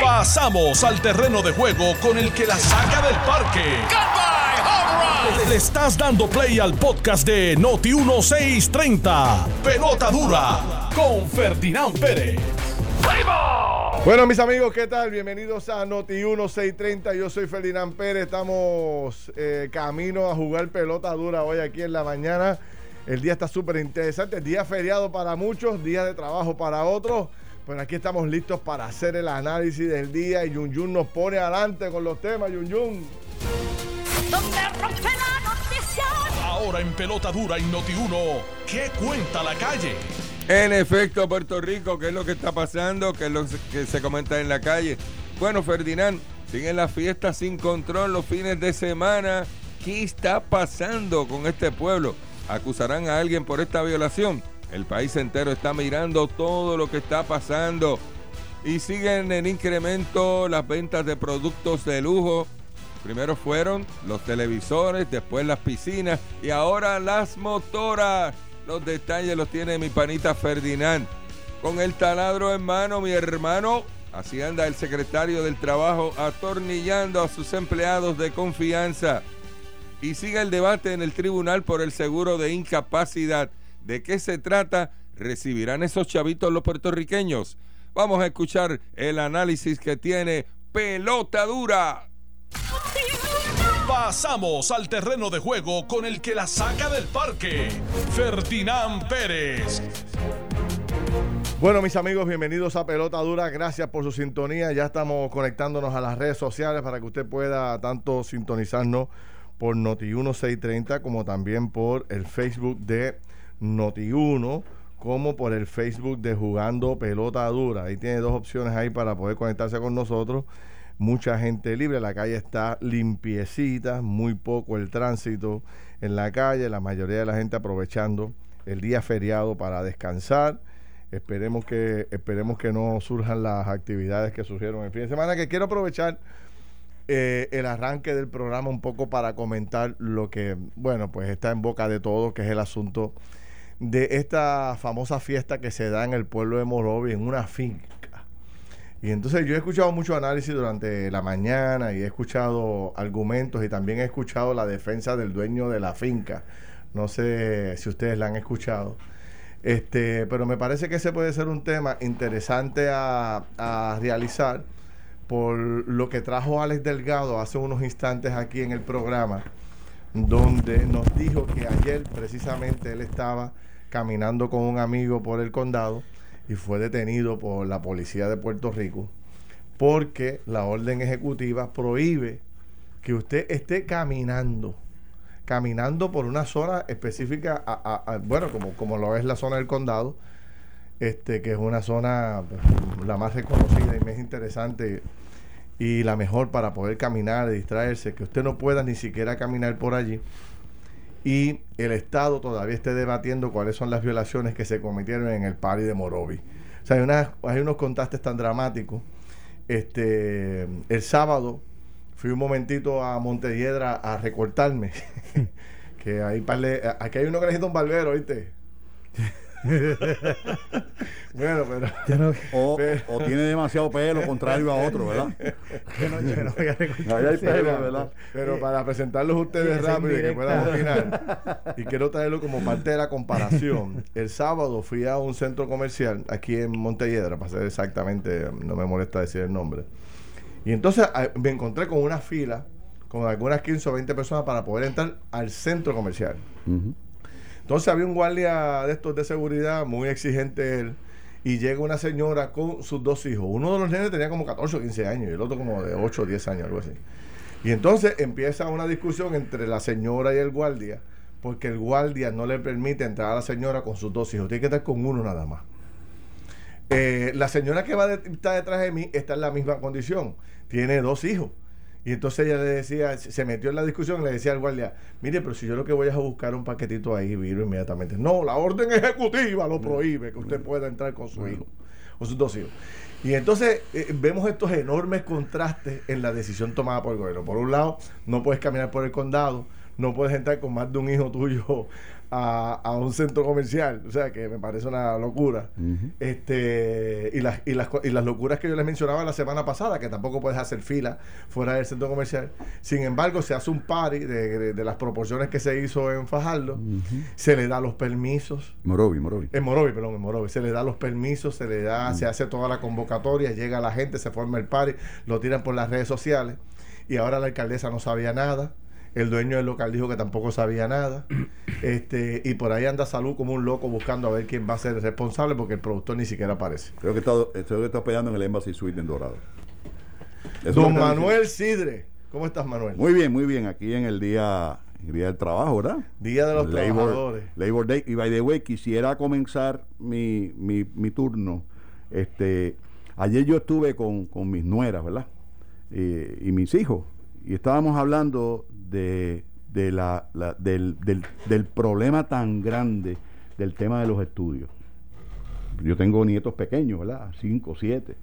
Pasamos al terreno de juego con el que la saca del parque. Le estás dando play al podcast de Noti 1630. Pelota dura con Ferdinand Pérez. Bueno, mis amigos, ¿qué tal? Bienvenidos a Noti 1630. Yo soy Ferdinand Pérez. Estamos eh, camino a jugar pelota dura hoy aquí en la mañana. El día está súper interesante. Día feriado para muchos, día de trabajo para otros. Pues aquí estamos listos para hacer el análisis del día y Yun Yun nos pone adelante con los temas, Yun Yun. Ahora en pelota dura y Noti 1, ¿qué cuenta la calle? En efecto, Puerto Rico, ¿qué es lo que está pasando? ¿Qué es lo que se comenta en la calle? Bueno, Ferdinand, siguen las fiestas sin control los fines de semana. ¿Qué está pasando con este pueblo? ¿Acusarán a alguien por esta violación? El país entero está mirando todo lo que está pasando. Y siguen en incremento las ventas de productos de lujo. Primero fueron los televisores, después las piscinas y ahora las motoras. Los detalles los tiene mi panita Ferdinand. Con el taladro en mano, mi hermano. Así anda el secretario del trabajo atornillando a sus empleados de confianza. Y sigue el debate en el tribunal por el seguro de incapacidad. ¿De qué se trata? ¿Recibirán esos chavitos los puertorriqueños? Vamos a escuchar el análisis que tiene Pelota Dura. Pasamos al terreno de juego con el que la saca del parque, Ferdinand Pérez. Bueno, mis amigos, bienvenidos a Pelota Dura. Gracias por su sintonía. Ya estamos conectándonos a las redes sociales para que usted pueda tanto sintonizarnos por Noti1630 como también por el Facebook de Noti1 como por el Facebook de Jugando Pelota Dura. Ahí tiene dos opciones ahí para poder conectarse con nosotros. Mucha gente libre, la calle está limpiecita, muy poco el tránsito en la calle, la mayoría de la gente aprovechando el día feriado para descansar. Esperemos que, esperemos que no surjan las actividades que surgieron el fin de semana, que quiero aprovechar eh, el arranque del programa un poco para comentar lo que, bueno, pues está en boca de todos, que es el asunto de esta famosa fiesta que se da en el pueblo de Morovi, en una finca. Y entonces yo he escuchado mucho análisis durante la mañana y he escuchado argumentos y también he escuchado la defensa del dueño de la finca. No sé si ustedes la han escuchado. Este, pero me parece que ese puede ser un tema interesante a, a realizar por lo que trajo Alex Delgado hace unos instantes aquí en el programa, donde nos dijo que ayer precisamente él estaba caminando con un amigo por el condado y fue detenido por la policía de Puerto Rico porque la orden ejecutiva prohíbe que usted esté caminando, caminando por una zona específica, bueno, como, como lo es la zona del condado, este, que es una zona pues, la más reconocida y más interesante y la mejor para poder caminar, distraerse, que usted no pueda ni siquiera caminar por allí y el Estado todavía esté debatiendo cuáles son las violaciones que se cometieron en el pari de Morovi. O sea, hay, hay unos contrastes tan dramáticos. Este, el sábado fui un momentito a Montelledra a recortarme. que ahí aquí hay uno que necesita un barbero, ¿viste? bueno, pero, o, tiene demasiado pelo contrario a otro, ¿verdad? Pero para presentarlos a ustedes rápido y que puedan opinar, y quiero traerlo como parte de la comparación. El sábado fui a un centro comercial aquí en Montelledra, para ser exactamente, no me molesta decir el nombre. Y entonces ah, me encontré con una fila con algunas 15 o 20 personas para poder entrar al centro comercial. Entonces había un guardia de estos de seguridad, muy exigente él, y llega una señora con sus dos hijos. Uno de los nenes tenía como 14 o 15 años y el otro como de 8 o 10 años, algo así. Y entonces empieza una discusión entre la señora y el guardia, porque el guardia no le permite entrar a la señora con sus dos hijos, tiene que estar con uno nada más. Eh, la señora que va de, está detrás de mí está en la misma condición, tiene dos hijos. Y entonces ella le decía, se metió en la discusión y le decía al guardia, mire, pero si yo lo que voy es a buscar un paquetito ahí, viro inmediatamente. No, la orden ejecutiva lo prohíbe que usted pueda entrar con su hijo, con sus dos hijos. Y entonces eh, vemos estos enormes contrastes en la decisión tomada por el gobierno. Por un lado, no puedes caminar por el condado, no puedes entrar con más de un hijo tuyo a, a un centro comercial. O sea, que me parece una locura. este y, las, y, las, y las locuras que yo les mencionaba la semana pasada, que tampoco puedes hacer fila fuera del centro comercial. Sin embargo, se hace un party de, de, las proporciones que se hizo en Fajardo. Se le da los permisos. Morovi, Morovi. En Morovi, perdón, en Morovi. Se le da los permisos, se le da, se hace toda la convocatoria, llega la gente, se forma el party, lo tiran por las redes sociales. Y ahora la alcaldesa no sabía nada el dueño del local dijo que tampoco sabía nada. Este, y por ahí anda Salud como un loco buscando a ver quién va a ser el responsable porque el productor ni siquiera aparece. Creo que está, creo que está peleando en el Embassy Suite en Dorado. Don Manuel Sidre. ¿Cómo estás, Manuel? Muy bien, muy bien. Aquí en el día, el día del trabajo, ¿verdad? Día de los trabajadores. Labor Day. Y by the way, quisiera comenzar mi, mi, mi turno. Este, ayer yo estuve con, con mis nueras, ¿verdad? Eh, y mis hijos. Y estábamos hablando de, de la, del, del, del, problema tan grande del tema de los estudios. Yo tengo nietos pequeños, ¿verdad? Cinco, siete.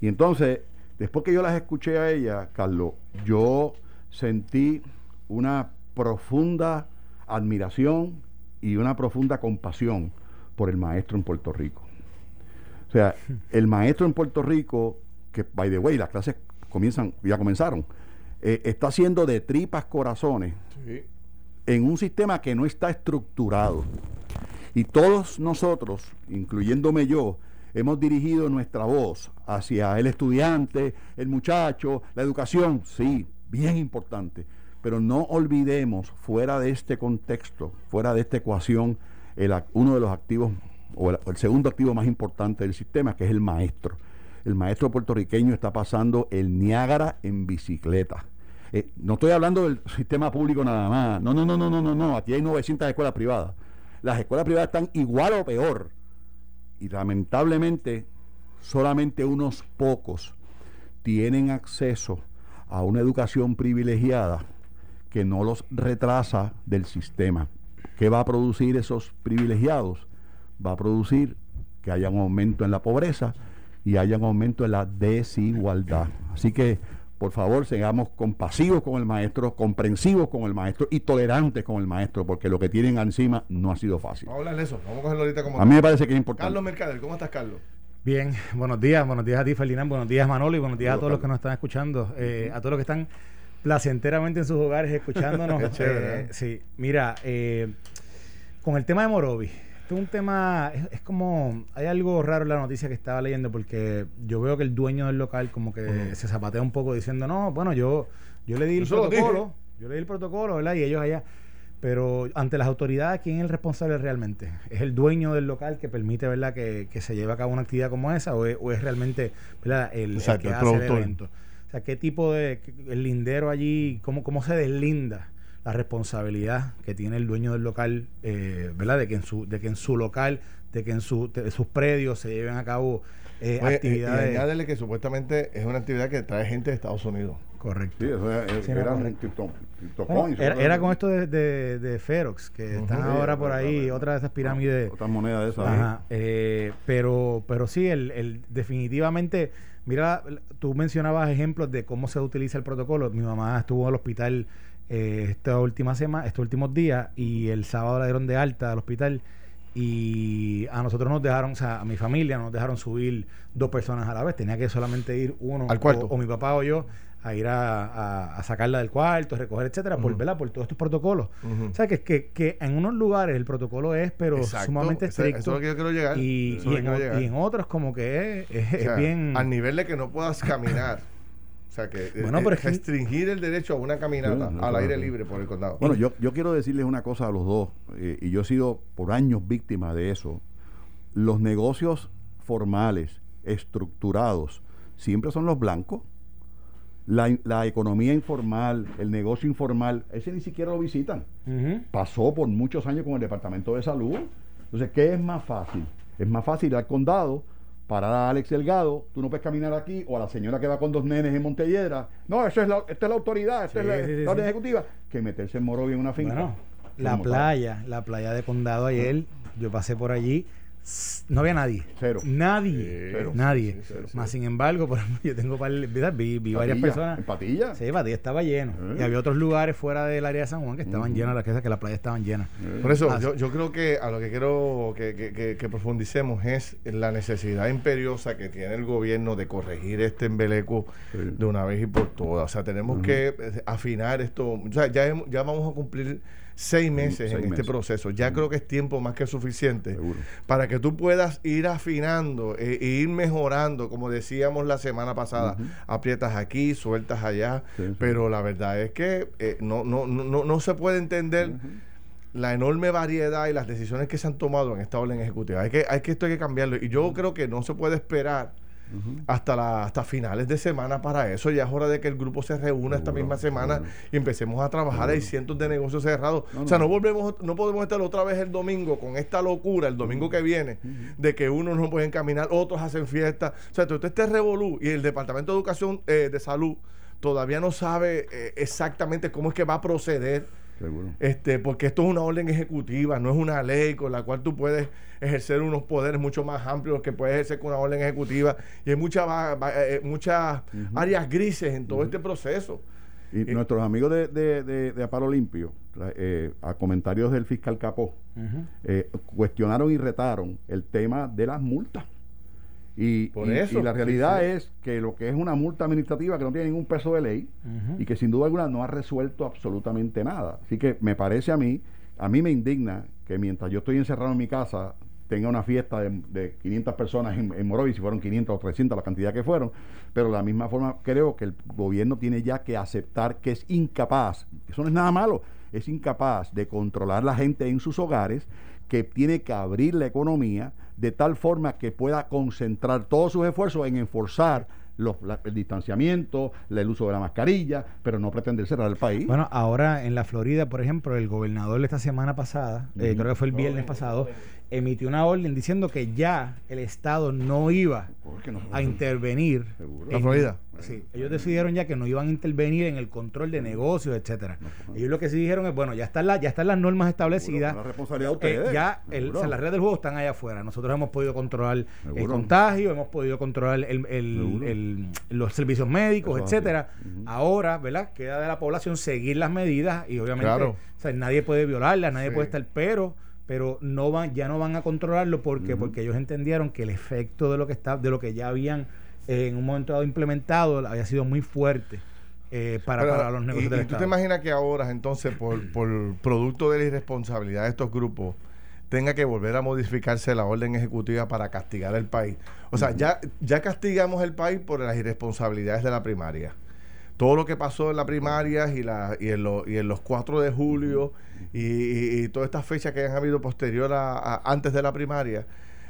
Y entonces, después que yo las escuché a ella, Carlos, yo sentí una profunda admiración y una profunda compasión por el maestro en Puerto Rico. O sea, el maestro en Puerto Rico, que by the way, las clases comienzan, ya comenzaron, eh, está haciendo de tripas corazones en un sistema que no está estructurado. Y todos nosotros, incluyéndome yo, hemos dirigido nuestra voz hacia el estudiante, el muchacho, la educación, sí, bien importante. Pero no olvidemos, fuera de este contexto, fuera de esta ecuación, el, uno de los activos, o el segundo activo más importante del sistema, que es el maestro el maestro puertorriqueño está pasando el Niágara en bicicleta. Eh, no estoy hablando del sistema público nada más. No, no, no, no, no, no, no. Aquí hay 900 escuelas privadas. Las escuelas privadas están igual o peor. Y lamentablemente, solamente unos pocos tienen acceso a una educación privilegiada que no los retrasa del sistema. ¿Qué va a producir esos privilegiados? Va a producir que haya un aumento en la pobreza y haya un aumento en la desigualdad. Así que, por favor, seamos compasivos con el maestro, comprensivos con el maestro y tolerantes con el maestro, porque lo que tienen encima no ha sido fácil. Vamos a hablar de eso, vamos a cogerlo ahorita como... A mí me parece que es importante. Carlos Mercader, ¿cómo estás, Carlos? Bien, buenos días, buenos días a ti, Ferdinand, buenos días, Manolo, y buenos días a todos los que nos están escuchando, eh, a todos los que están placenteramente en sus hogares escuchándonos. chévere, eh, sí, mira, eh, con el tema de Morovi, es un tema, es, como, hay algo raro en la noticia que estaba leyendo porque yo veo que el dueño del local como que se zapatea un poco diciendo, no, bueno, yo, yo le di el protocolo, yo le di el protocolo, ¿verdad? Y ellos allá. Pero ante las autoridades, ¿quién es el responsable realmente? ¿Es el dueño del local que permite, ¿verdad?, que, se lleve a cabo una actividad como esa o es, realmente, ¿verdad?, el, que hace el evento. O sea, ¿qué tipo de, el lindero allí, cómo, cómo se deslinda? La responsabilidad que tiene el dueño del local, eh, ¿verdad? De que en su, de que en su local, de que en su, sus predios se lleven a cabo eh, actividades. Y añádele que supuestamente es una actividad que trae gente de Estados Unidos. Correcto. Sí, eso era, era, con esto de, de, Ferox, que están ahora por ahí, otra de esas pirámides. Otra moneda de esas. Ajá, eh, pero, pero sí, el, el, definitivamente, mira, tú mencionabas ejemplos de cómo se utiliza el protocolo. Mi mamá estuvo en el hospital eh, esta última semana, estos últimos días, y el sábado la dieron de alta al hospital. Y a nosotros nos dejaron, o sea, a mi familia nos dejaron subir dos personas a la vez. Tenía que solamente ir uno, al cuarto. O, mi papá o yo, a ir a, sacarla del cuarto, recoger, etcétera, por, por todos estos protocolos. O sea, que, que, que en unos lugares el protocolo es, pero sumamente estricto. Eso es lo que yo quiero llegar. Y, en, otros, como que es, bien. Al nivel de que no puedas caminar. sea que eh, bueno, eh, restringir el derecho a una caminata al aire libre por el condado. Bueno, yo, yo quiero decirles una cosa a los dos, eh, y yo he sido por años víctima de eso. Los negocios formales, estructurados, siempre son los blancos. La, economía informal, el negocio informal, ese ni siquiera lo visitan. Pasó por muchos años con el Departamento de Salud. Entonces, ¿qué es más fácil? Es más fácil ir al condado parar a Alex Delgado, tú no puedes caminar aquí, o a la señora que va con dos nenes en Montelledra, no, eso es la, esta es la autoridad, esta es la, orden ejecutiva, que meterse en Morovia en una finca. la playa, la playa de Condado ayer, yo pasé por allí, no había nadie. Cero. Nadie. Cero. Nadie. Sí, cero, Más sin embargo, por ejemplo, yo tengo par- vi, vi varias personas. ¿En Patilla? Sí, Patilla estaba lleno. Eh. Y había otros lugares fuera del área de San Juan que estaban llenos, las que, que las playas estaban llenas. Por eso, yo, yo creo que a lo que quiero que, que- que- que profundicemos es la necesidad imperiosa que tiene el gobierno de corregir este embeleco Sí. de una vez y por todas. O sea, tenemos que eh, afinar esto. O sea, ya, hemos- ya vamos a cumplir seis meses seis en este meses. proceso. Ya creo que es tiempo más que suficiente Seguro. para que tú puedas ir afinando e, e ir mejorando, como decíamos la semana pasada, aprietas aquí, sueltas allá, Sí, sí. pero la verdad es que eh, no, no, no, no, no se puede entender la enorme variedad y las decisiones que se han tomado en esta orden ejecutiva. Hay que, hay que esto hay que cambiarlo. Y yo creo que no se puede esperar hasta la, hasta finales de semana para eso. Ya es hora de que el grupo se reúna esta misma semana y empecemos a trabajar. Hay cientos de negocios cerrados. No, o sea, no. no volvemos, no podemos estar otra vez el domingo con esta locura, el domingo que viene, de que unos no pueden caminar, otros hacen fiesta. O sea, todo este revolú y el Departamento de Educación eh, de Salud todavía no sabe eh, exactamente cómo es que va a proceder Seguro. este, porque esto es una orden ejecutiva, no es una ley con la cual tú puedes ejercer unos poderes mucho más amplios que puedes ejercer con una orden ejecutiva. Y hay mucha va- eh, muchas áreas grises en todo este proceso. Y Eh, nuestros amigos de, de, de, de Aparo Limpio, eh, a comentarios del fiscal Capó, eh, cuestionaron y retaron el tema de las multas. Y, Por y- eso, y la realidad sí. es que lo que es una multa administrativa que no tiene ningún peso de ley y que sin duda alguna no ha resuelto absolutamente nada. Así que me parece a mí, a mí me indigna que mientras yo estoy encerrado en mi casa tenga una fiesta de, de 500 personas en, en Morovis, si fueron 500 o 300, la cantidad que fueron, pero de la misma forma creo que el gobierno tiene ya que aceptar que es incapaz, eso no es nada malo, es incapaz de controlar la gente en sus hogares, que tiene que abrir la economía de tal forma que pueda concentrar todos sus esfuerzos en enforzar los, la- el distanciamiento, la- el uso de la mascarilla, pero no pretender cerrar el país. Bueno, ahora en la Florida, por ejemplo, el gobernador esta semana pasada, eh, creo que fue el viernes pasado, emitió una orden diciendo que ya el Estado no iba no- a intervenir. Seguro. ¿La en- Florida? Sí, ellos decidieron ya que no iban a intervenir en el control de negocios, etcétera. Ellos lo que sí dijeron es, bueno, ya están las, ya están las normas establecidas. Seguro, la responsabilidad de Eh, ustedes. ya el, o sea, las reglas del juego están allá afuera. Nosotros hemos podido controlar el contagio, hemos podido controlar el- el- Seguro. el- los servicios médicos, Eso etcétera. Ahora, ¿verdad? Queda de la población seguir las medidas y obviamente Claro. o sea, nadie puede violarlas, nadie Sí. puede estar, pero pero no van ya no van a controlarlo porque porque ellos entendieron que el efecto de lo que está de lo que ya habían eh, en un momento dado implementado había sido muy fuerte eh, para, Pero, para los negocios y, del y tú te Estado. imaginas que ahora, entonces, por, por producto de la irresponsabilidad de estos grupos, tenga que volver a modificarse la orden ejecutiva para castigar al país. O sea, ya, ya castigamos el país por las irresponsabilidades de la primaria. Todo lo que pasó en la primaria y, la, y, en, lo- y en los 4 de julio y, y- todas estas fechas que han habido posterior a, a- antes de la primaria,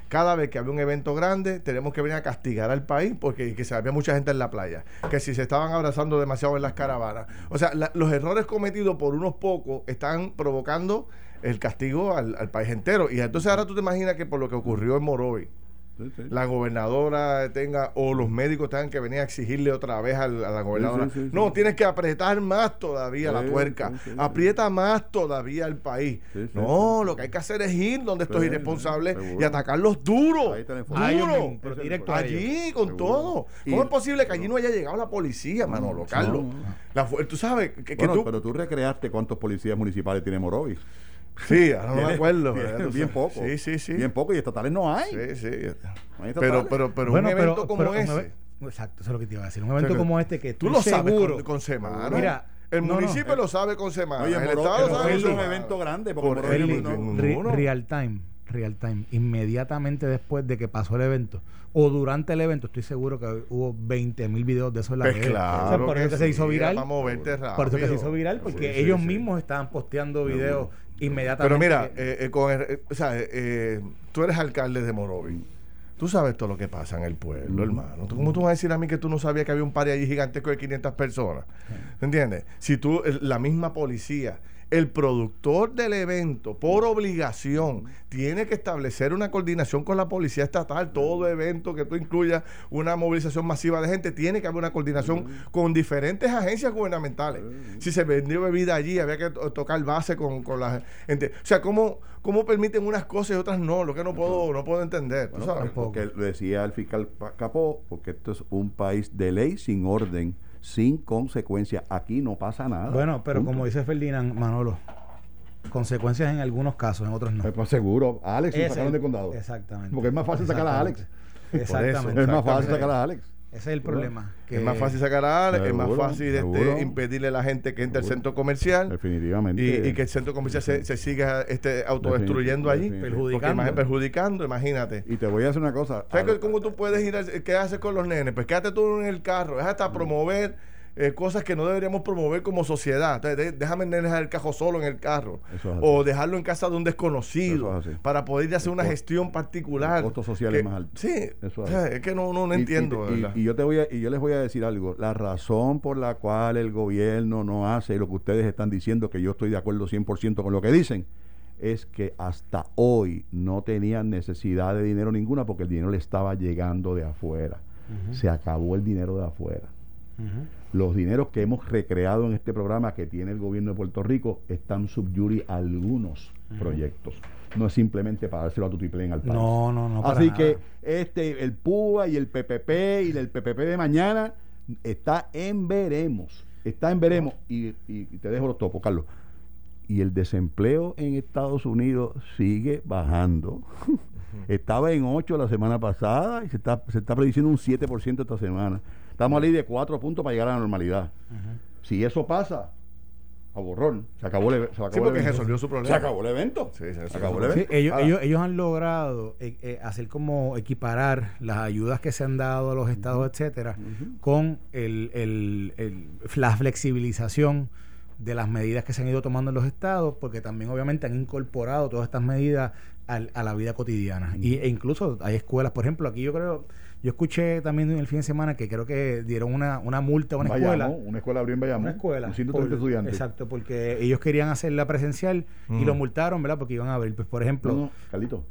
cada vez que había un evento grande, tenemos que venir a castigar al país porque que se había mucha gente en la playa, que si se estaban abrazando demasiado en las caravanas. O sea, los errores cometidos por unos pocos están provocando el castigo al, al país entero. Y entonces ahora tú te imaginas que por lo que ocurrió en Morovi, Sí, sí. la gobernadora tenga o los médicos tengan que venir a exigirle otra vez al- a, la gobernadora. sí, sí, no, sí. tienes que apretar más todavía la tuerca. sí, sí, sí. Aprieta más todavía el país. Sí, sí, no, sí, lo que hay que hacer es ir donde estos Sí, irresponsables y atacarlos duro. Ahí está el Duro. A pero directo a. Allí, con Seguro. todo. Y- ¿Cómo es posible que allí no haya llegado la policía, Manolo, Carlos? no. La fu- tú sabes que, que Bueno, tú... pero tú recreaste cuántos policías municipales tiene Morovis. Sí, ahora no me acuerdo. bien sabes. poco. Sí, sí, sí. Bien poco y estatales no hay. Sí, sí. No hay Pero, pero, pero Bueno, un pero- evento como pero ese... Exacto, eso es lo que te iba a decir. Un evento que como este que Tú lo sabes seguro. con, con semana. Mira, el no, municipio lo sabe con semana. Oye, el Moro- Estado sabe es con un evento grande, porque Por no- real time, real time. Inmediatamente después de que pasó el evento o durante el evento, estoy seguro que hubo 20 mil videos de eso en la Pues red. claro. O sea, por eso que se sí, hizo viral. Para moverte rápido. Por eso que se hizo viral, porque sí, ellos sí. mismos estaban posteando videos inmediatamente. Pero mira, eh, eh, con eh, o sea, tú eres alcalde de Morovi. Tú sabes todo lo que pasa en el pueblo, hermano. ¿Tú- ¿Cómo tú vas a decir a mí que tú no sabías que había un par allí gigantesco de 500 personas? ¿Entiendes? Si tú, la misma policía el productor del evento, por obligación, tiene que establecer una coordinación con la policía estatal. Todo evento que tú incluyas una movilización masiva de gente, tiene que haber una coordinación con diferentes agencias gubernamentales. Si se vendió bebida allí, había que tocar base con, la gente. O sea, ¿cómo, ¿cómo permiten unas cosas y otras no? Lo que no puedo, no puedo entender. porque lo decía el fiscal Capó, porque esto es un país de ley sin orden sin consecuencias. Aquí no pasa nada. Bueno, pero como dice Ferdinand Manolo, consecuencias en algunos casos, en otros no. Pues, pues seguro, Alex lo sacaron de condado. Exactamente. Porque es más fácil sacar a Alex. Exactamente. Es más fácil sacar a Alex. Ese es el problema. es más fácil sacar a Alex, es más fácil este, impedirle a la gente que entre al centro comercial. Definitivamente. Y, que el centro comercial se, siga este, autodestruyendo allí. Perjudicando. perjudicando, imagínate. Y te voy a hacer una cosa. ¿Sabes cómo tú puedes ir? ¿Qué haces con los nenes? Pues quédate tú en el carro. Es hasta promover eh, cosas que no deberíamos promover como sociedad. déjame dejar el cajo solo en el carro. o dejarlo en casa de un desconocido para poder a hacer una gestión particular. Costos sociales más altos. Sí, es. que no, no, entiendo. Y, yo te voy y yo les voy a decir algo. La razón por la cual el gobierno no hace lo que ustedes están diciendo, que yo estoy de acuerdo 100% con lo que dicen, es que hasta hoy no tenían necesidad de dinero ninguna porque el dinero le estaba llegando de afuera. Se acabó el dinero de afuera los dineros que hemos recreado en este programa que tiene el gobierno de Puerto Rico están subyuri algunos proyectos. No es simplemente para dárselo a Tutiplén al país. No, no, no. Así que este, el PUA y el PPP y el PPP de mañana está en veremos. Está en veremos. Y, te dejo los topos, Carlos. Y el desempleo en Estados Unidos sigue bajando. Estaba en 8 la semana pasada y se está, se está prediciendo un 7% esta semana. Estamos ahí de cuatro puntos para llegar a la normalidad. Si eso pasa, a borrón, se acabó el, se acabó el evento. su problema. Se acabó el evento. Sí, se, acabó el evento. ellos, ellos, han logrado eh, eh, hacer como equiparar las ayudas que se han dado a los estados, etcétera, con el, el, la flexibilización de las medidas que se han ido tomando en los estados, porque también obviamente han incorporado todas estas medidas a la vida cotidiana. y, e incluso hay escuelas, por ejemplo, aquí yo creo yo escuché también el fin de semana que creo que dieron una, una multa a una escuela. Una escuela abrió en Bayamón. Una escuela. Un de estudiantes. Exacto, porque ellos querían hacerla presencial y lo mm. multaron, ¿verdad? Porque iban a abrir. Pues, por ejemplo. No, Calito,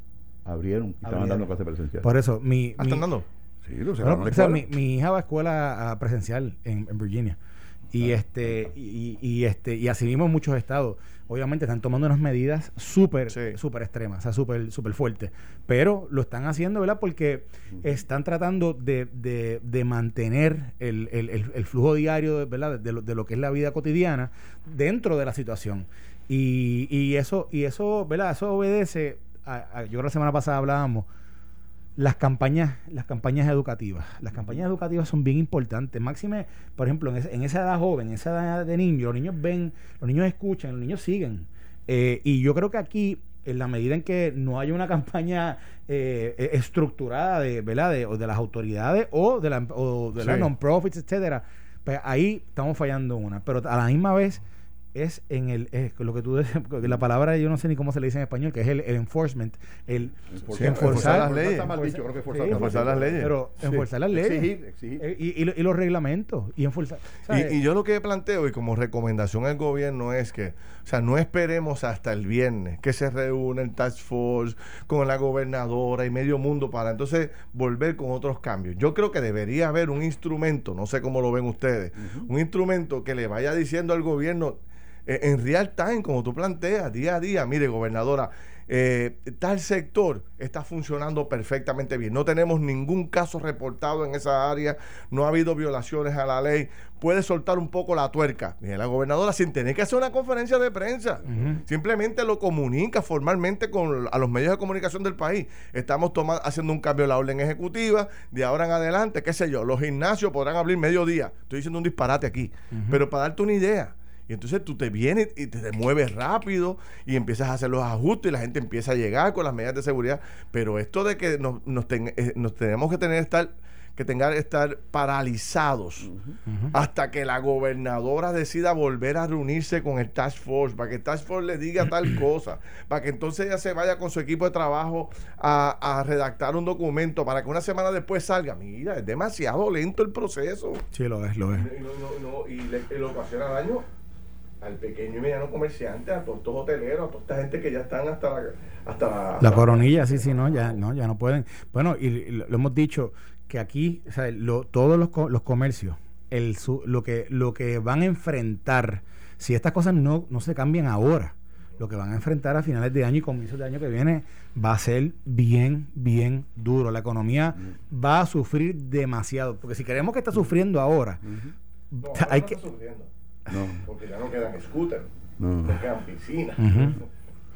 abrieron y estaban dando clase presencial. Por eso, mi. ¿Ah, ¿Están dando? Sí, lo bueno, o sea, mi, mi, hija va a escuela presencial en, en Virginia. Y, ah. este, y, y, este, y así mismo muchos estados obviamente están tomando unas medidas súper, súper extremas, o sea, súper, súper fuertes. Pero lo están haciendo, ¿verdad? Porque están tratando de, de, de mantener el, el, el, flujo diario, ¿verdad? De lo, de lo que es la vida cotidiana dentro de la situación. Y, y eso, y eso, ¿verdad? Eso obedece, a, yo creo que la semana pasada hablábamos, las campañas, las campañas educativas. Las campañas educativas son bien importantes. Máxime, por ejemplo, en, esa edad joven, en esa edad de niños, los niños ven, los niños escuchan, los niños siguen. Eh, y yo creo que aquí, en la medida en que no haya una campaña eh, e, estructurada de, ¿verdad? De, de, las autoridades o de, la, o de las non-profits, etcétera, pues ahí estamos fallando una. Pero a la misma vez es en el lo que tú la palabra yo no sé ni cómo se le dice en español que es el, enforcement el enforzar, las leyes. Enforzar, las leyes. Pero enforzar las leyes. Exigir, exigir. Eh, y, y, los reglamentos y enforzar y, yo lo que planteo y como recomendación al gobierno es que o sea no esperemos hasta el viernes que se reúne el task force con la gobernadora y medio mundo para entonces volver con otros cambios. Yo creo que debería haber un instrumento no sé cómo lo ven ustedes un instrumento que le vaya diciendo al gobierno eh, en real time, como tú planteas, día a día. Mire, gobernadora, eh, tal sector está funcionando perfectamente bien. No tenemos ningún caso reportado en esa área, no ha habido violaciones a la ley. Puede soltar un poco la tuerca. Mire, la gobernadora, sin tener que hacer una conferencia de prensa, simplemente lo comunica formalmente con a los medios de comunicación del país. Estamos haciendo un cambio en la orden ejecutiva, de ahora en adelante, qué sé yo, los gimnasios podrán abrir mediodía. Estoy diciendo un disparate aquí, pero para darte una idea. Y entonces tú te vienes y te, mueves rápido y empiezas a hacer los ajustes y la gente empieza a llegar con las medidas de seguridad. Pero esto de que nos, nos, eh, tenemos que tener estar que tengan estar paralizados hasta que la gobernadora decida volver a reunirse con el Task Force, para que el Task Force le diga tal cosa, para que entonces ella se vaya con su equipo de trabajo a, redactar un documento, para que una semana después salga. Mira, es demasiado lento el proceso. Sí, lo es, lo es. Y, y, y, y le, ocasiona daño al pequeño y mediano comerciante, a todos estos hoteleros, a toda esta gente que ya están hasta la, hasta la, coronilla, sí, sí, no, ya no, ya no pueden. Bueno, y, lo, hemos dicho que aquí, o sea, lo, todos los, los comercios, el, lo que lo que van a enfrentar, si estas cosas no, no se cambian ahora, lo que van a enfrentar a finales de año y comienzos de año que viene va a ser bien, bien duro. La economía va a sufrir demasiado, porque si queremos que está sufriendo ahora, hay que no. Porque ya no quedan scooters, no, quedan piscinas.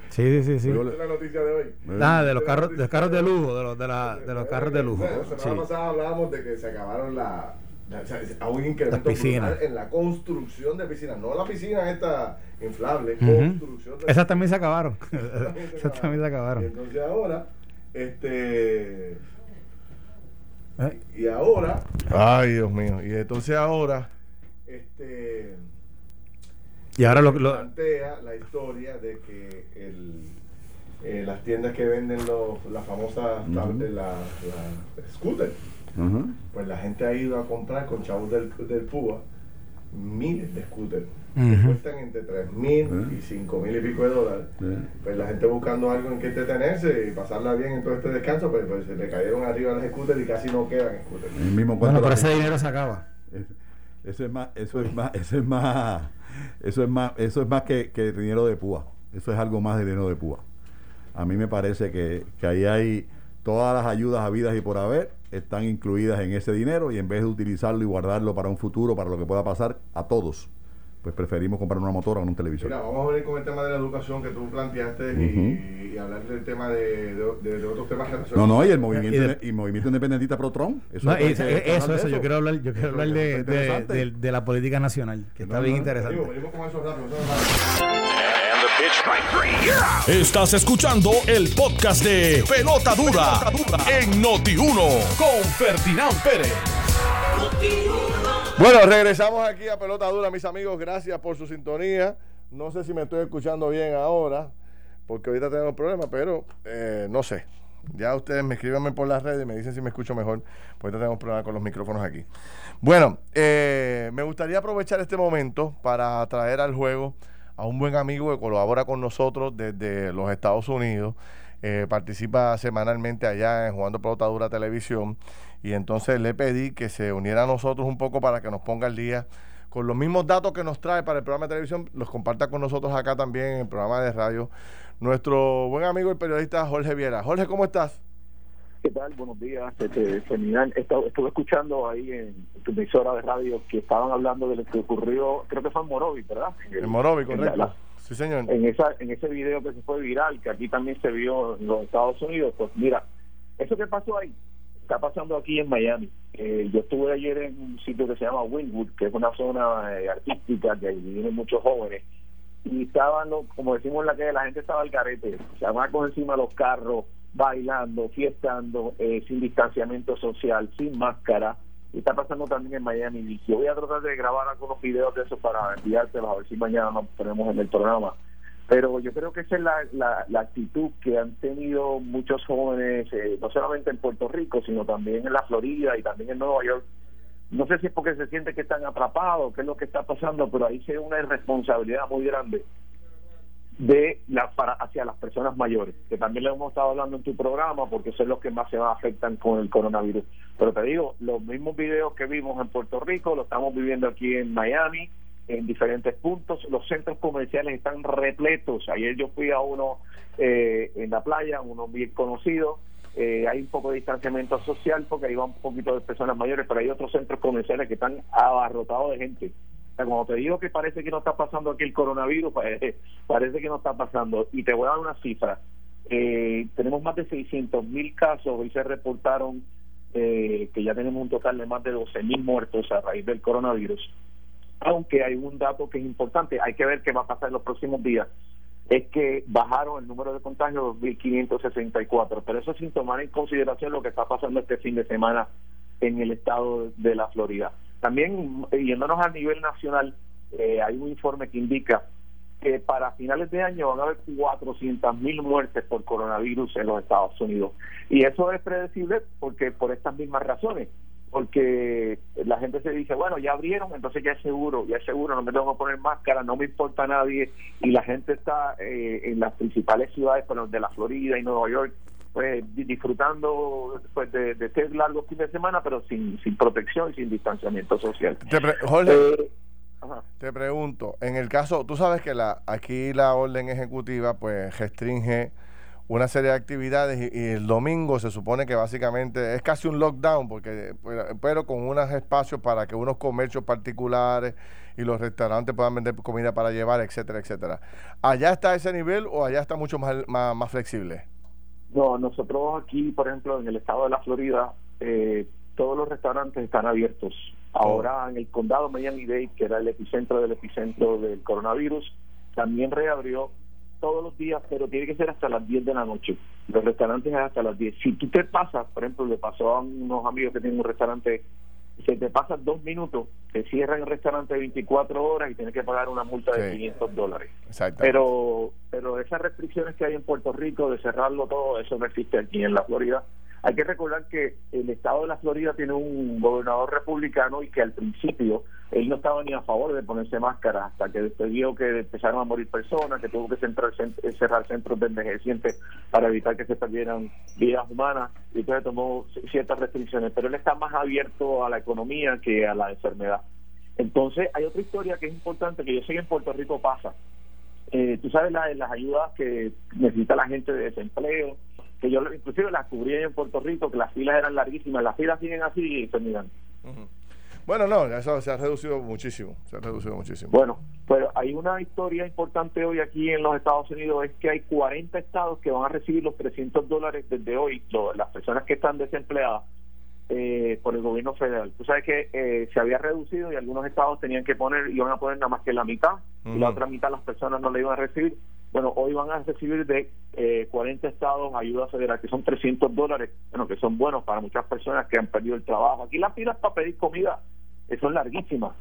Sí, sí, sí. la noticia de hoy? Ah, de los carros, de los carros de lujo, de los, de la, de los carros de lujo. La semana pasada hablábamos de que se acabaron la, a un incremento en la construcción de piscinas, no la piscina esta inflable, construcción de Esas también se acabaron. Esas también se acabaron. entonces ahora, este ¿Eh? y ahora, ay Dios mío, y entonces ahora, este y ahora lo, plantea la historia de que el, eh, las tiendas que venden los, las famosas la, scooter, pues la gente ha ido a comprar con chavos del, del PUA miles de scooters que cuestan entre 3 mil y 5 mil y pico de dólares. Pues la gente buscando algo en que entretenerse y pasarla bien en todo este descanso, pues, pues se le cayeron arriba las scooters y casi no quedan scooters. bueno, pero ese dinero se acaba. Eso es más, eso es más, eso es más, eso es más, eso es más que, que dinero de púa. Eso es algo más de dinero de púa. A mí me parece que, que ahí hay todas las ayudas habidas y por haber están incluidas en ese dinero y en vez de utilizarlo y guardarlo para un futuro, para lo que pueda pasar a todos, pues preferimos comprar una motora o un televisor. Mira, vamos a venir con el tema de la educación que tú planteaste y, hablar del tema de, de, otros temas relacionados. No, no, y el movimiento, y, movimiento independentista pro Trump. Eso, eso, eso, yo quiero hablar, yo quiero hablar de, de, la política nacional, que está bien interesante. venimos con eso rápido. Estás escuchando el podcast de Pelota Dura, en Noti1 con Ferdinand Pérez. Bueno, regresamos aquí a Pelota Dura, mis amigos. Gracias por su sintonía. No sé si me estoy escuchando bien ahora, porque ahorita tenemos problemas, pero eh, no sé. Ya ustedes me escriben por las redes y me dicen si me escucho mejor, porque tenemos problemas con los micrófonos aquí. Bueno, eh, me gustaría aprovechar este momento para traer al juego a un buen amigo que colabora con nosotros desde los Estados Unidos. Eh, participa semanalmente allá en Jugando Pelota Dura Televisión y entonces le pedí que se uniera a nosotros un poco para que nos ponga al día con los mismos datos que nos trae para el programa de televisión, los comparta con nosotros acá también en el programa de radio. Nuestro buen amigo el periodista Jorge Viera. Jorge, ¿cómo estás? ¿Qué tal? Buenos días. Este, estuve escuchando ahí en tu emisora de radio que estaban hablando de lo que ocurrió, creo que fue en Morovi, ¿verdad? En, Morovi, correcto. sí, señor. En, esa, en ese video que se fue viral, que aquí también se vio en los Estados Unidos, pues mira, eso que pasó ahí, está pasando aquí en Miami. Eh, yo estuve ayer en un sitio que se llama Wynwood, que es una zona eh, artística que viven muchos jóvenes, y estaban, como decimos la que la gente estaba al carete, se con encima los carros, bailando, fiestando, eh, sin distanciamiento social, sin máscara. Y está pasando también en Miami Beach. Yo voy a tratar de grabar algunos videos de eso para enviártelos, a ver si mañana nos ponemos en el programa. Pero yo creo que esa es la, la, actitud que han tenido muchos jóvenes, eh, no solamente en Puerto Rico, sino también en la Florida y también en Nueva York. No sé si es porque se siente que están atrapados, qué es lo que está pasando, pero ahí se ve una irresponsabilidad muy grande de la, para, hacia las personas mayores, que también le hemos estado hablando en tu programa porque son los que más se afectan con el coronavirus. Pero te digo, los mismos videos que vimos en Puerto Rico, lo estamos viviendo aquí en Miami, en diferentes puntos. Los centros comerciales están repletos. Ayer yo fui a uno eh, en la playa, uno bien conocido. Eh, hay un poco de distanciamiento social porque ahí va un poquito de personas mayores, pero hay otros centros comerciales que están abarrotados de gente cuando te digo que parece que no está pasando aquí el coronavirus, parece, parece que no está pasando. Y te voy a dar una cifra. Eh, tenemos más de 600 mil casos, hoy se reportaron eh, que ya tenemos un total de más de 12 mil muertos a raíz del coronavirus. Aunque hay un dato que es importante, hay que ver qué va a pasar en los próximos días, es que bajaron el número de contagios 2.564, pero eso sin tomar en consideración lo que está pasando este fin de semana en el estado de la Florida. También, yéndonos a nivel nacional, eh, hay un informe que indica que para finales de año van a haber 400 mil muertes por coronavirus en los Estados Unidos. Y eso es predecible porque por estas mismas razones, porque la gente se dice, bueno, ya abrieron, entonces ya es seguro, ya es seguro, no me tengo que poner máscara, no me importa a nadie, y la gente está eh, en las principales ciudades de la Florida y Nueva York, pues disfrutando pues, de, de este largo fin de semana, pero sin, sin protección y sin distanciamiento social. Jorge, eh, te pregunto, en el caso, tú sabes que la aquí la orden ejecutiva pues restringe una serie de actividades y, el domingo se supone que básicamente es casi un lockdown porque pero, con unos espacios para que unos comercios particulares y los restaurantes puedan vender comida para llevar, etcétera, etcétera. ¿Allá está ese nivel o allá está mucho más, más, flexible? No, nosotros aquí, por ejemplo, en el estado de la Florida, eh, todos los restaurantes están abiertos. Ahora en el condado Miami-Dade, que era el epicentro del epicentro del coronavirus, también reabrió todos los días, pero tiene que ser hasta las 10 de la noche. Los restaurantes es hasta las 10. Si tú te pasas, por ejemplo, le pasó a unos amigos que tienen un restaurante, se te pasan dos minutos, te cierran el restaurante 24 horas y tienes que pagar una multa de 500 dólares. Pero, pero esas restricciones que hay en Puerto Rico de cerrarlo todo, eso no existe aquí en la Florida. Hay que recordar que el estado de la Florida tiene un gobernador republicano y que al principio él no estaba ni a favor de ponerse máscara hasta que después vio que empezaron a morir personas, que tuvo que cerrar, cerrar centros de envejecientes para evitar que se perdieran vidas humanas y entonces tomó ciertas restricciones. Pero él está más abierto a la economía que a la enfermedad. Entonces hay otra historia que es importante que yo sé que en Puerto Rico pasa. Eh, tú sabes la, las ayudas que necesita la gente de desempleo, que yo inclusive las cubrí en Puerto Rico, que las filas eran larguísimas, las filas siguen así y terminan. Bueno, no, eso se ha reducido muchísimo, se ha reducido muchísimo. Bueno, pero hay una historia importante hoy aquí en los Estados Unidos, es que hay 40 estados que van a recibir los 300 dólares desde hoy, las personas que están desempleadas eh, por el gobierno federal. Tú sabes que eh, se había reducido y algunos estados tenían que poner, iban a poner nada más que la mitad, y la otra mitad las personas no le iban a recibir. Bueno, hoy van a recibir de eh, 40 estados ayuda federal, que son 300 dólares, bueno, que son buenos para muchas personas que han perdido el trabajo. Aquí las filas para pedir comida son larguísimas,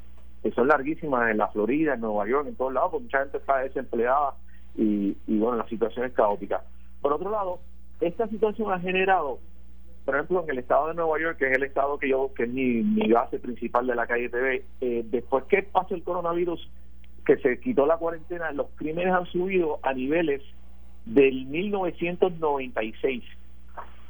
son larguísimas en la Florida, en Nueva York, en todos lados, porque mucha gente está desempleada y, y bueno, la situación es caótica. Por otro lado, esta situación ha generado, por ejemplo, en el estado de Nueva York, que es el estado que yo, que es mi, mi base principal de la calle TV, eh, después que pasó el coronavirus, que se quitó la cuarentena, los crímenes han subido a niveles del 1996.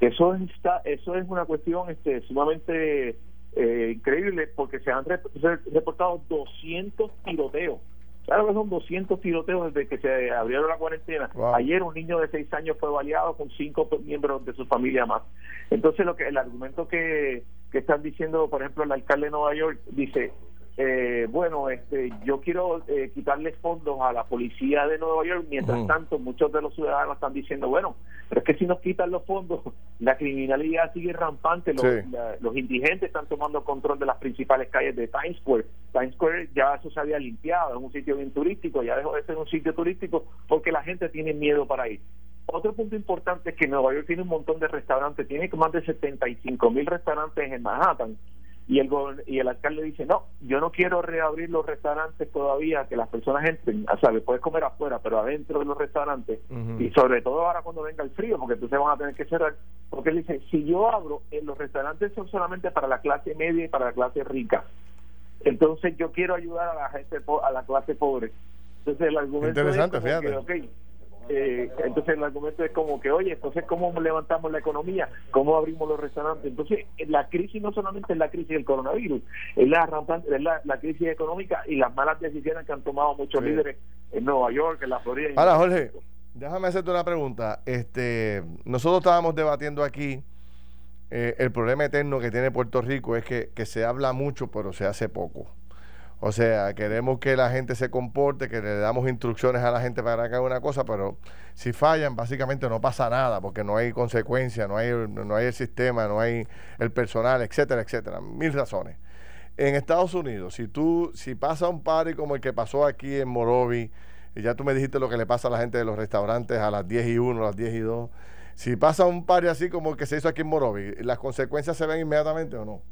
Eso está, eso es una cuestión este, sumamente eh, increíble porque se han reportado 200 tiroteos. Claro que son 200 tiroteos desde que se abrieron la cuarentena. Ayer un niño de 6 años fue baleado con cinco miembros de su familia más. Entonces lo que el argumento que, que están diciendo, por ejemplo, el alcalde de Nueva York dice, eh, bueno, este, yo quiero eh, quitarle fondos a la policía de Nueva York, mientras tanto muchos de los ciudadanos están diciendo, bueno, pero es que si nos quitan los fondos, la criminalidad sigue rampante, los, los indigentes están tomando control de las principales calles de Times Square. Times Square ya eso se había limpiado, es un sitio bien turístico, ya dejó de ser un sitio turístico porque la gente tiene miedo para ir. Otro punto importante es que Nueva York tiene un montón de restaurantes, tiene más de 75 mil restaurantes en Manhattan y el y el alcalde dice no yo no quiero reabrir los restaurantes todavía que las personas entren o sea puedes comer afuera pero adentro de los restaurantes y sobre todo ahora cuando venga el frío porque entonces van a tener que cerrar porque él dice si yo abro en los restaurantes son solamente para la clase media y para la clase rica. Entonces yo quiero ayudar a la gente a la clase pobre entonces el argumento interesante es fíjate eh, entonces el argumento es como que, oye, entonces ¿cómo levantamos la economía? ¿Cómo abrimos los restaurantes? Entonces la crisis no solamente es la crisis del coronavirus, es la, es la, crisis económica y las malas decisiones que han tomado muchos líderes en Nueva York, en la Florida. Ahora, Jorge, déjame hacerte una pregunta. Este, nosotros estábamos debatiendo aquí eh, el problema eterno que tiene Puerto Rico es que, que se habla mucho, pero se hace poco. O sea, queremos que la gente se comporte, que le damos instrucciones a la gente para que haga una cosa, pero si fallan, básicamente no pasa nada, porque no hay consecuencia, no hay, no hay el sistema, no hay el personal, etcétera, etcétera. Mil razones. En Estados Unidos, si tú, si pasa un party como el que pasó aquí en Morovi, ya tú me dijiste lo que le pasa a la gente de los restaurantes a las 10 y 1, a las 10 y 2, si pasa un party así como el que se hizo aquí en Morovi, ¿las consecuencias se ven inmediatamente o no?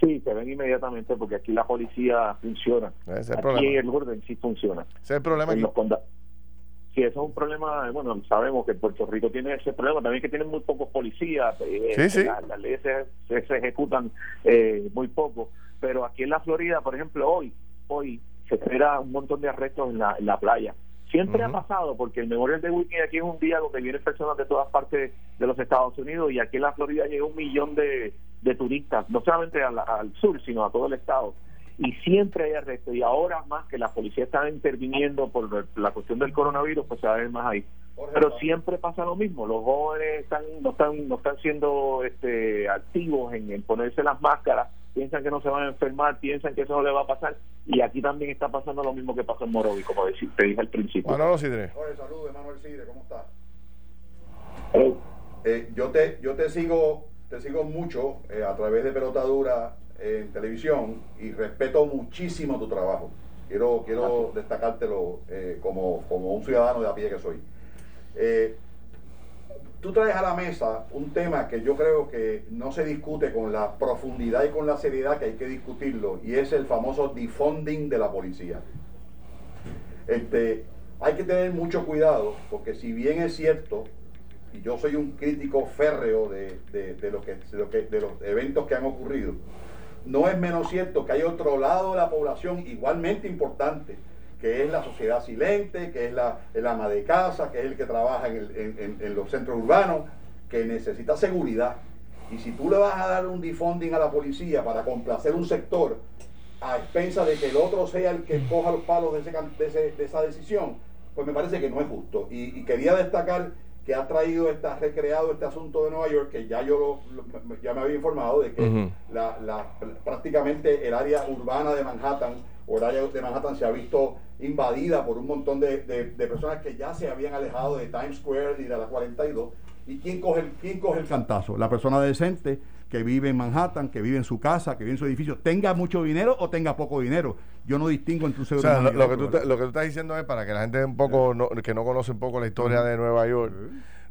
Sí, se ven inmediatamente porque aquí la policía funciona. Ese es el aquí el orden sí funciona. Ese es el problema aquí. Sí, eso es un problema, bueno, sabemos que Puerto Rico tiene ese problema, también que tienen muy pocos policías, eh, sí, sí. las leyes se, ejecutan eh, muy poco, pero aquí en la Florida, por ejemplo, hoy, hoy se espera un montón de arrestos en la, en la playa. Siempre ha pasado porque el Memorial de Weekend aquí es un día donde vienen personas de todas partes de los Estados Unidos y aquí en la Florida llega un millón de, de turistas, no solamente al, al sur, sino a todo el estado. Y siempre hay arrestos y ahora más que la policía está interviniendo por la cuestión del coronavirus pues se va a ver más ahí. Pero siempre pasa lo mismo. Los jóvenes están no están no están siendo este activos en, ponerse las máscaras. Piensan que no se van a enfermar piensan que eso no le va a pasar. Y aquí también está pasando lo mismo que pasó en Morovi como te dije al principio. Manolo Sidre. Saludos Manuel Sidre ¿cómo estás? Eh, yo te yo te sigo te sigo mucho eh, a través de pelotadura en televisión y respeto muchísimo tu trabajo. Quiero, quiero destacártelo eh, como, como, un ciudadano de a pie que soy. Eh, tú traes a la mesa un tema que yo creo que no se discute con la profundidad y con la seriedad que hay que discutirlo, y es el famoso defunding de la policía. Este, hay que tener mucho cuidado, porque si bien es cierto, yo soy un crítico férreo de, de, lo que, de, los eventos que han ocurrido, no es menos cierto que hay otro lado de la población igualmente importante, que es la sociedad silente, que es la, el ama de casa, que es el que trabaja en, los centros urbanos, que necesita seguridad. Y si tú le vas a dar un defunding a la policía para complacer un sector a expensa de que el otro sea el que coja los palos de, esa decisión, pues me parece que no es justo. y quería destacar que ha traído, está recreado este asunto de Nueva York, que ya yo lo, ya me había informado de que la, prácticamente el área urbana de Manhattan, o el área de Manhattan se ha visto invadida por un montón de, personas que ya se habían alejado de Times Square y de la 42. ¿Y quién coge, el, quién coge el cantazo? La persona decente que vive en Manhattan, que vive en su casa, que vive en su edificio, tenga mucho dinero o tenga poco dinero. Yo no distingo entre un ser humano. lo, que tú, lo que tú estás diciendo es para que la gente un poco que no conoce un poco la historia de Nueva York.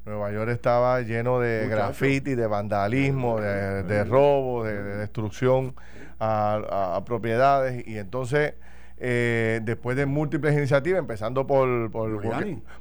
Nueva York estaba lleno de graffiti, de vandalismo, de, de robo, de, destrucción a, propiedades. Y entonces eh, después de múltiples iniciativas, empezando por, por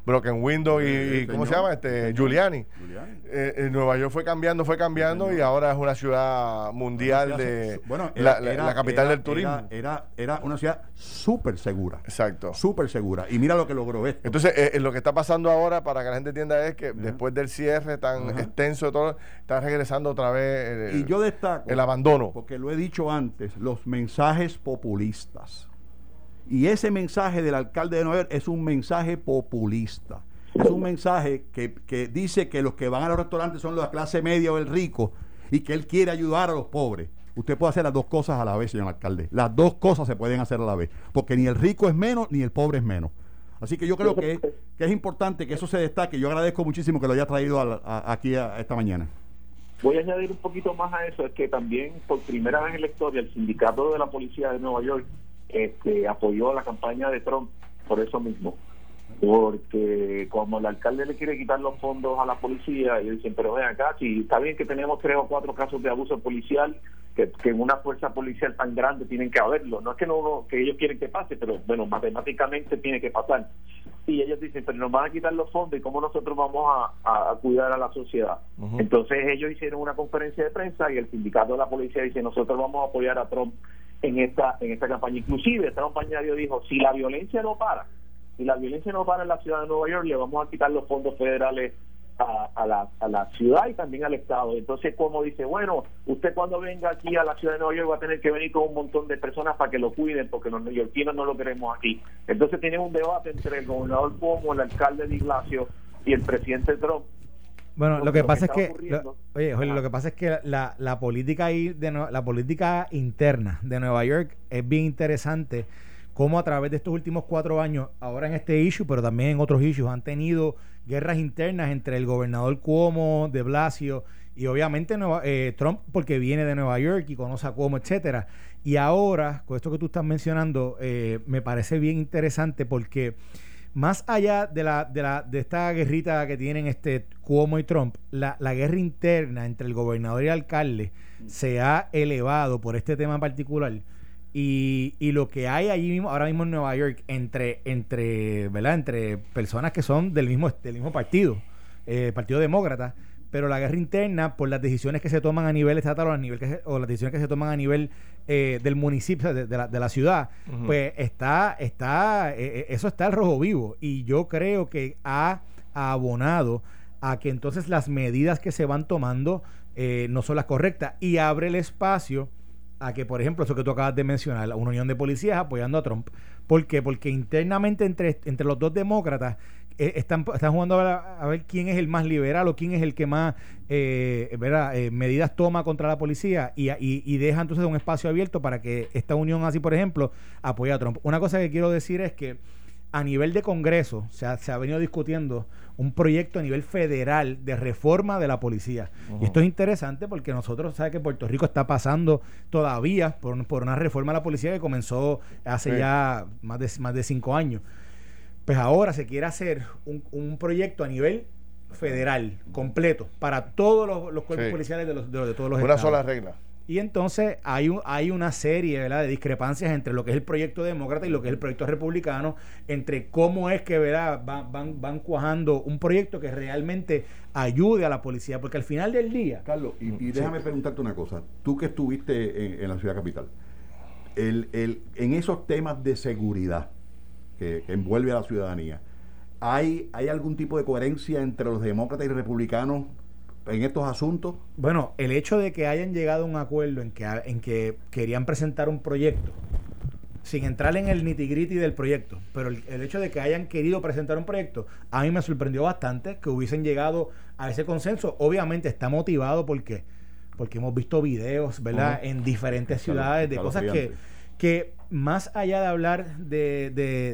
Broken, Window y, ¿cómo se llama? este Giuliani. Eh, eh, Nueva York fue cambiando, fue cambiando y ahora es una ciudad mundial de bueno, la, capital del turismo. Era, era, una ciudad súper segura. Exacto. Súper segura. Y mira lo que logró esto. Entonces, lo que está pasando ahora, para que la gente entienda, es que después del cierre tan extenso de todo, está regresando otra vez y yo destaco, el abandono. Porque lo he dicho antes, los mensajes populistas y ese mensaje del alcalde de Nueva York es un mensaje populista. Es un mensaje que, dice que los que van a los restaurantes son la clase media o el rico y que él quiere ayudar a los pobres. Usted puede hacer las dos cosas a la vez, señor alcalde. Las dos cosas se pueden hacer a la vez. Porque ni el rico es menos, ni el pobre es menos. Así que yo creo que, es importante que eso se destaque. Yo agradezco muchísimo que lo haya traído aquí esta mañana. Voy a añadir un poquito más a eso, es que también por primera vez en la historia el sindicato de la policía de Nueva York este, apoyó la campaña de Trump por eso mismo. Porque como el alcalde le quiere quitar los fondos a la policía, y dicen, pero ven acá, si está bien que tenemos tres o cuatro casos de abuso policial, que, en una fuerza policial tan grande tienen que haberlo. No es que no que ellos quieren que pase, pero bueno, matemáticamente tiene que pasar. Y ellos dicen, pero nos van a quitar los fondos y cómo nosotros vamos a, cuidar a la sociedad. Entonces ellos hicieron una conferencia de prensa y el sindicato de la policía dice, nosotros vamos a apoyar a Trump en esta en esta campaña. Inclusive, esta campaña dijo, si la violencia no para, si la violencia no para en la ciudad de Nueva York, le vamos a quitar los fondos federales a, la, a la ciudad y también al Estado. Entonces, como dice, bueno, usted cuando venga aquí a la ciudad de Nueva York va a tener que venir con un montón de personas para que lo cuiden, porque los neoyorquinos no lo queremos aquí. Entonces, tiene un debate entre el gobernador Cuomo, el alcalde de Ignacio y el presidente Trump bueno, lo que pasa es que, oye, lo que pasa es que la, la política ahí de la política interna de Nueva York es bien interesante cómo a través de estos últimos cuatro años, ahora en este issue, pero también en otros issues, han tenido guerras internas entre el gobernador Cuomo, de Blasio y obviamente eh, Trump, porque viene de Nueva York y conoce a Cuomo, etcétera. Y ahora, con esto que tú estás mencionando, eh, me parece bien interesante porque más allá de, la, de, la, de esta guerrita que tienen este Cuomo y Trump, la, la guerra interna entre el gobernador y el alcalde se ha elevado por este tema en particular. Y, y, lo que hay allí mismo, ahora mismo en Nueva York, entre, entre, ¿verdad? entre personas que son del mismo, del mismo partido, eh, Partido Demócrata, pero la guerra interna por las decisiones que se toman a nivel estatal o, a nivel que o las decisiones que se toman a nivel eh, del municipio, de, la, de la, ciudad, pues está, está, eh, eh, eso está al rojo vivo. Y yo creo que ha abonado a que entonces las medidas que se van tomando no son las correctas y abre el espacio a que, por ejemplo, eso que tú acabas de mencionar, una unión de policías apoyando a Trump. ¿Por qué? Porque internamente entre, entre los dos demócratas eh, están, están jugando a ver, quién es el más liberal o quién es el que más eh, eh, medidas toma contra la policía y, y, deja entonces un espacio abierto para que esta unión así, por ejemplo, apoye a Trump. Una cosa que quiero decir es que a nivel de Congreso se ha, se ha venido discutiendo un proyecto a nivel federal de reforma de la policía. Y esto es interesante porque nosotros sabemos que Puerto Rico está pasando todavía por, por una reforma de la policía que comenzó hace ya más de, más de cinco años. Pues ahora se quiere hacer un, proyecto a nivel federal, completo, para todos los, cuerpos policiales de, los, de, todos los Una sola regla. Y entonces hay, un, hay una serie de discrepancias entre lo que es el proyecto demócrata y lo que es el proyecto republicano, entre cómo es que ¿verdad? Van, van, van cuajando un proyecto que realmente ayude a la policía, porque al final del día... Carlos, y, déjame preguntarte una cosa, tú que estuviste en, la ciudad capital, el, el, en esos temas de seguridad, que, envuelve a la ciudadanía. ¿Hay, ¿Hay algún tipo de coherencia entre los demócratas y republicanos en estos asuntos? Bueno, el hecho de que hayan llegado a un acuerdo en que, en que querían presentar un proyecto, sin entrar en el nitty del proyecto, pero el, hecho de que hayan querido presentar un proyecto, a mí me sorprendió bastante que hubiesen llegado a ese consenso. Obviamente está motivado porque, porque hemos visto videos, ¿verdad?, en diferentes ciudades de cosas que que más allá de hablar de,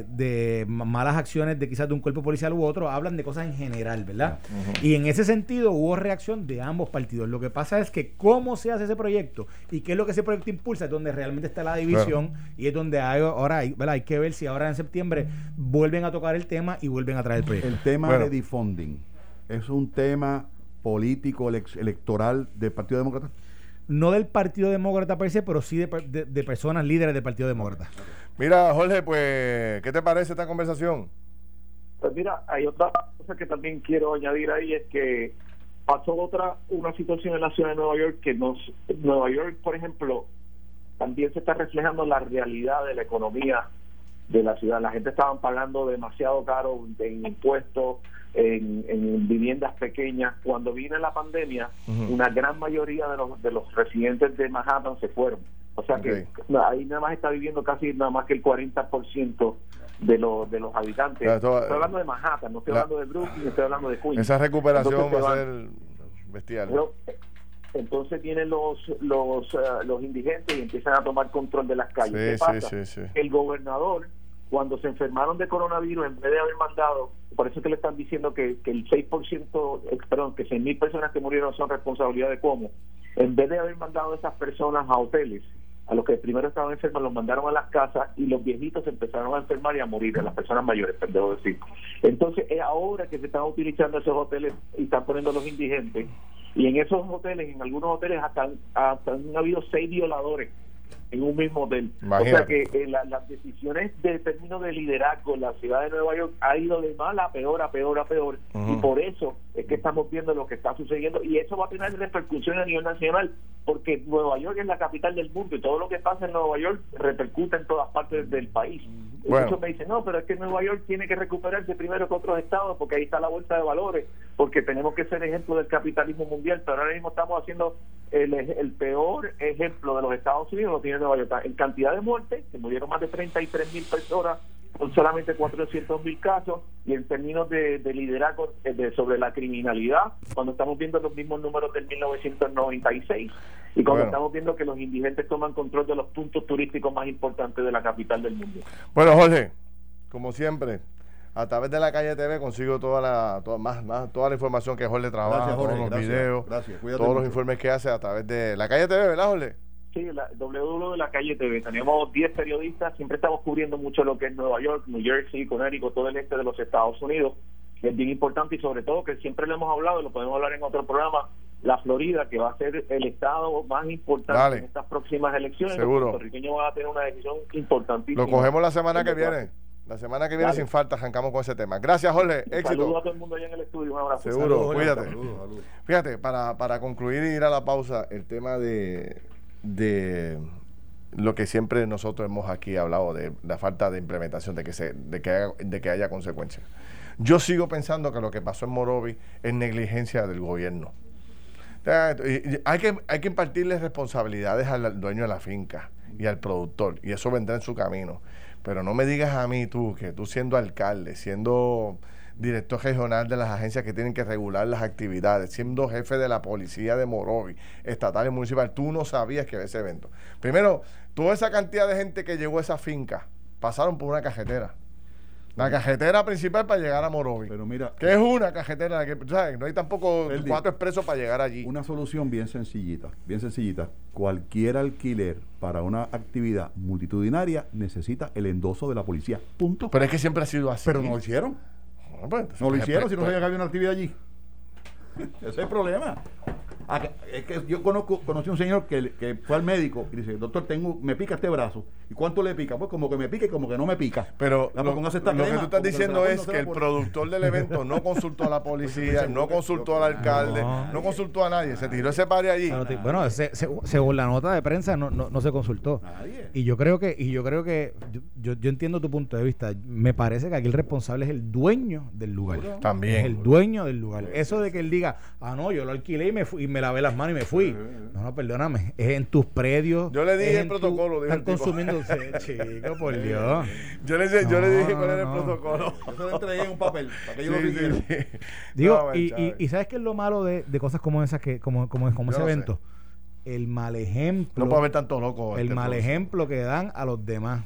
de, malas acciones de quizás de un cuerpo policial u otro, hablan de cosas en general, ¿verdad? Y en ese sentido hubo reacción de ambos partidos. Lo que pasa es que cómo se hace ese proyecto y qué es lo que ese proyecto impulsa es donde realmente está la división y es donde hay, ahora hay, ¿verdad? hay que ver si ahora en septiembre vuelven a tocar el tema y vuelven a traer el proyecto. El tema de defunding es un tema político electoral del Partido Demócrata no del Partido Demócrata per se, pero sí de, personas líderes del Partido Demócrata. Mira, Jorge, pues, ¿qué te parece esta conversación? Pues mira, hay otra cosa que también quiero añadir ahí, es que pasó otra, una situación en la ciudad de Nueva York que nos, Nueva York, por ejemplo, también se está reflejando la realidad de la economía de la ciudad. La gente estaba pagando demasiado caro en impuestos, en, viviendas pequeñas. Cuando vino la pandemia, una gran mayoría de los, de los residentes de Manhattan se fueron. O sea que ahí nada más está viviendo casi nada más que el 40% de, los de los habitantes. estoy hablando de Manhattan, no estoy hablando de Brooklyn, estoy hablando de Queens. Esa recuperación va a ser bestial. entonces vienen los los eh, los indigentes y empiezan a tomar control de las calles. el gobernador cuando se enfermaron de coronavirus, en vez de haber mandado, por eso es que le están diciendo que, que el 6%, eh, perdón, que 6.000 personas que murieron son responsabilidad de cómo, en vez de haber mandado a esas personas a hoteles, a los que primero estaban enfermos los mandaron a las casas y los viejitos empezaron a enfermar y a morir, a las personas mayores, debo decir. Entonces es ahora que se están utilizando esos hoteles y están poniendo los indigentes y en esos hoteles, en algunos hoteles hasta han habido seis violadores en un mismo hotel. O sea que eh, las decisiones de término de liderazgo en la ciudad de Nueva York ha ido de mal a peor, a peor, a peor. Y por eso es que estamos viendo lo que está sucediendo. Y eso va a tener repercusiones a nivel nacional, porque Nueva York es la capital del mundo y todo lo que pasa en Nueva York repercute en todas partes del país. Muchos me dicen, no, pero es que Nueva York tiene que recuperarse primero que otros estados, porque ahí está la bolsa de valores, porque tenemos que ser ejemplo del capitalismo mundial, pero ahora mismo estamos haciendo el, el peor ejemplo de los Estados Unidos, lo tiene Nueva York. En cantidad de muertes, que murieron más de 33 mil personas con solamente 400 mil casos, y en términos de, liderazgo eh, de, sobre la criminalidad, cuando estamos viendo los mismos números del 1996, y cuando estamos viendo que los indigentes toman control de los puntos turísticos más importantes de la capital del mundo. Bueno, Jorge, como siempre, a través de la calle TV consigo toda la toda, más, más, toda la información que Jorge trabaja, todos los videos, todos los informes que hace a través de la calle TV, ¿verdad, Jorge? Sí, la W de la calle TV. Tenemos 10 periodistas, siempre estamos cubriendo mucho lo que es Nueva York, New Jersey, Connecticut, todo el este de los Estados Unidos. Es bien importante y sobre todo que siempre le hemos hablado, y lo podemos hablar en otro programa, la Florida, que va a ser el estado más importante en estas próximas elecciones. Seguro. Los puertorriqueños van a tener una decisión importantísima. Lo cogemos la semana que viene. La semana que viene, Dale. sin falta, arrancamos con ese tema. Gracias, Jorge. Saludos Éxito. a todo el mundo allá en el estudio. Un abrazo. Seguro, Saludos, cuídate. Saludos, saludos. Fíjate, para, para concluir y ir a la pausa, el tema de, de lo que siempre nosotros hemos aquí hablado, de la falta de implementación, de que, se, de que, haya, de que haya consecuencias. Yo sigo pensando que lo que pasó en Morovi es negligencia del gobierno. Hay que, hay que impartirle responsabilidades al dueño de la finca y al productor, y eso vendrá en su camino. Pero no me digas a mí tú, que tú siendo alcalde, siendo director regional de las agencias que tienen que regular las actividades, siendo jefe de la policía de Morovi, estatal y municipal, tú no sabías que había ese evento. Primero, toda esa cantidad de gente que llegó a esa finca pasaron por una cajetera. La cajetera principal para llegar a Morovi. Pero mira, que es una cajetera, que, ¿sabes? No hay tampoco cuatro expresos para llegar allí. una solución bien sencillita, bien sencillita. Cualquier alquiler para una actividad multitudinaria necesita el endoso de la policía. Punto. Pero es que siempre ha sido así. Pero no lo hicieron. Bueno, pues, No lo pues, hicieron pues, si no sabía que había una actividad allí. Ese es el problema. Acá- es que yo conozco, conocí un señor que, que fue al médico y dice, doctor, tengo, me pica este brazo. ¿Y cuánto le pica? Pues como que me pica y como que no me pica. Pero Ah, lo, que tú estás diciendo es que el por- productor del evento no consultó a la policía, no consultó al alcalde, no consultó a nadie, se tiró ese pari allí. Bueno, se- se- según la nota de prensa no, no, no se consultó. Nadie. Y yo creo que, y yo creo que, yo, yo, yo entiendo tu punto de vista. Me parece que aquí el responsable es el dueño del lugar. Es También. el dueño del lugar. Eso de que él diga, ah, no, yo lo alquilé y me fui, y me lavé las manos y me fui. No, no, perdóname. Es en tus predios. Yo le dije el tu- protocolo, dijo Están. Sí, chico, por Dios. Yo le, yo le No, dije cuál era el protocolo. Yo se lo entregué en un papel para que yo lo Sí, sí, siguiera. sí. Digo, No, y, y, y ¿sabes qué es lo malo de, de cosas como esas, que como, como, como ese sé. evento? El mal ejemplo. No puede haber tanto loco. el este mal ejemplo que dan a los demás.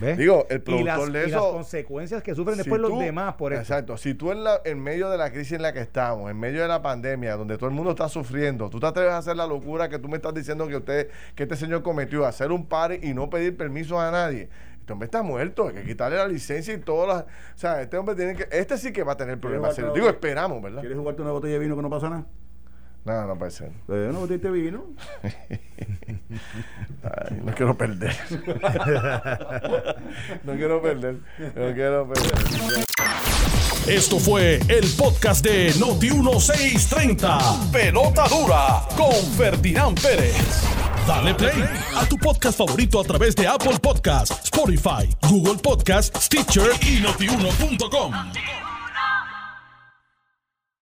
¿Ves? Digo, el y productor las, de y las eso- consecuencias que sufren Si después los demás por eso. Exacto. Si tú en, la, en medio de la crisis en la que estamos, en medio de la pandemia, donde todo el mundo está sufriendo, tú te atreves a hacer la locura que tú me estás diciendo que usted, que este señor cometió, hacer un party y no pedir permiso a nadie. Este hombre está muerto, hay que quitarle la licencia y todas las. O sea, este hombre tiene que. Este sí que va a tener problemas serios. Digo, esperamos, ¿verdad? ¿Quieres jugarte una botella de vino que no pasa nada? No, no puede ser. Eh, de vino. Ay, no quiero perder. no quiero perder. No quiero perder. Esto fue el podcast de Noti 1630. Pelota dura con Ferdinand Pérez. Dale play a tu podcast favorito a través de Apple Podcasts, Spotify, Google Podcasts, Stitcher y notiuno.com.